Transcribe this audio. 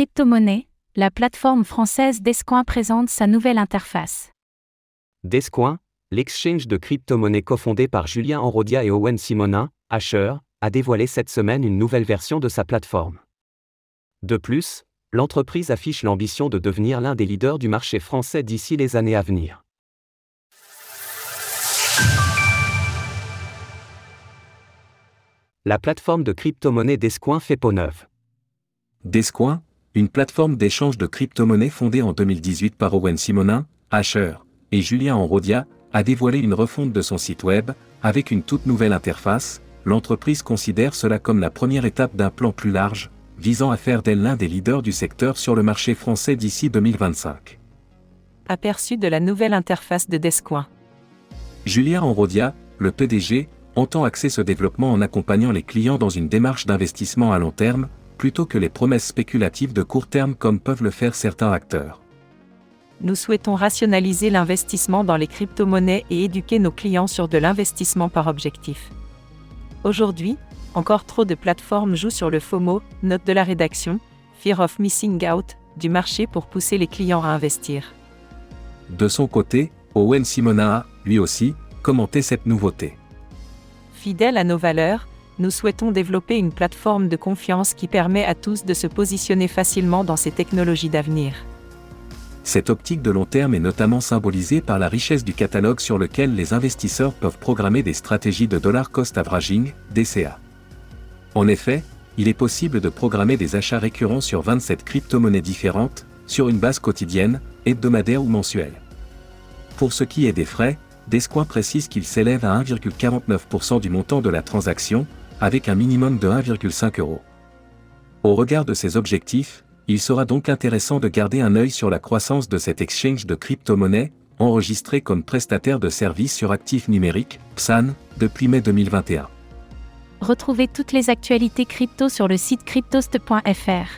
Crypto-monnaie, la plateforme française Descoin présente sa nouvelle interface. Descoin, l'exchange de crypto-monnaies cofondé par Julien Enrodia et Owen Simonin, Asher, a dévoilé cette semaine une nouvelle version de sa plateforme. De plus, l'entreprise affiche l'ambition de devenir l'un des leaders du marché français d'ici les années à venir. La plateforme de crypto-monnaie Descoin fait peau neuve. Descoin, une plateforme d'échange de crypto-monnaies fondée en 2018 par Owen Simonin, Asher et Julien Enrodia, a dévoilé une refonte de son site web, avec une toute nouvelle interface. L'entreprise considère cela comme la première étape d'un plan plus large, visant à faire d'elle l'un des leaders du secteur sur le marché français d'ici 2025. Aperçu de la nouvelle interface de Descoin. Julien Enrodia, le PDG, entend axer ce développement en accompagnant les clients dans une démarche d'investissement à long terme, plutôt que les promesses spéculatives de court terme comme peuvent le faire certains acteurs. Nous souhaitons rationaliser l'investissement dans les crypto-monnaies et éduquer nos clients sur de l'investissement par objectif. Aujourd'hui, encore trop de plateformes jouent sur le FOMO, note de la rédaction, Fear of Missing Out, du marché pour pousser les clients à investir. De son côté, Owen Simona a, lui aussi, commenté cette nouveauté. Fidèle à nos valeurs, nous souhaitons développer une plateforme de confiance qui permet à tous de se positionner facilement dans ces technologies d'avenir. Cette optique de long terme est notamment symbolisée par la richesse du catalogue sur lequel les investisseurs peuvent programmer des stratégies de dollar cost averaging, DCA. En effet, il est possible de programmer des achats récurrents sur 27 crypto-monnaies différentes, sur une base quotidienne, hebdomadaire ou mensuelle. Pour ce qui est des frais, Descoing précise qu'ils s'élèvent à 1,49% du montant de la transaction, avec un minimum de 1,5 euros. Au regard de ces objectifs, il sera donc intéressant de garder un œil sur la croissance de cet exchange de crypto-monnaies, enregistré comme prestataire de services sur actifs numériques, PSAN, depuis mai 2021. Retrouvez toutes les actualités crypto sur le site cryptost.fr.